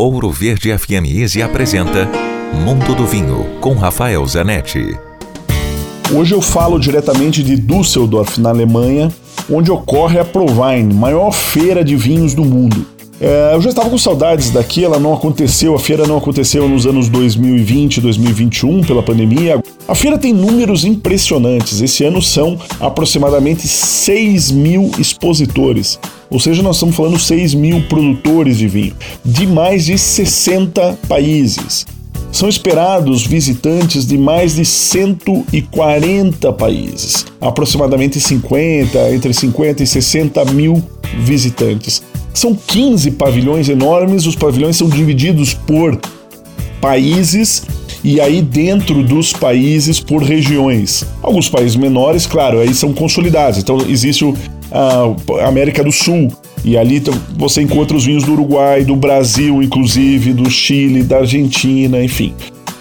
Ouro Verde FM Easy apresenta Mundo do Vinho com Rafael Zanetti. Hoje eu falo diretamente de Düsseldorf, na Alemanha, onde ocorre a Provine, maior feira de vinhos do mundo. É, eu já estava com saudades daqui, ela não aconteceu, a feira não aconteceu nos anos 2020 2021 pela pandemia. A feira tem números impressionantes. Esse ano são aproximadamente 6 mil expositores. Ou seja, nós estamos falando 6 mil produtores de vinho, de mais de 60 países. São esperados visitantes de mais de 140 países, aproximadamente 50, entre 50 e 60 mil visitantes. São 15 pavilhões enormes, os pavilhões são divididos por países e aí dentro dos países por regiões. Alguns países menores, claro, aí são consolidados. Então existe o a América do Sul. E ali você encontra os vinhos do Uruguai, do Brasil, inclusive, do Chile, da Argentina, enfim.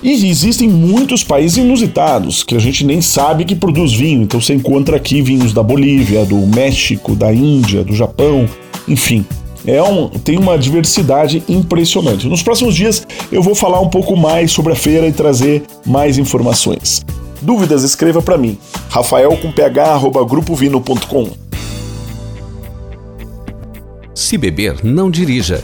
E existem muitos países inusitados que a gente nem sabe que produz vinho. Então você encontra aqui vinhos da Bolívia, do México, da Índia, do Japão, enfim. É um, tem uma diversidade impressionante. Nos próximos dias eu vou falar um pouco mais sobre a feira e trazer mais informações. Dúvidas, escreva para mim. Rafael com ph, grupovino.com. Se beber, não dirija.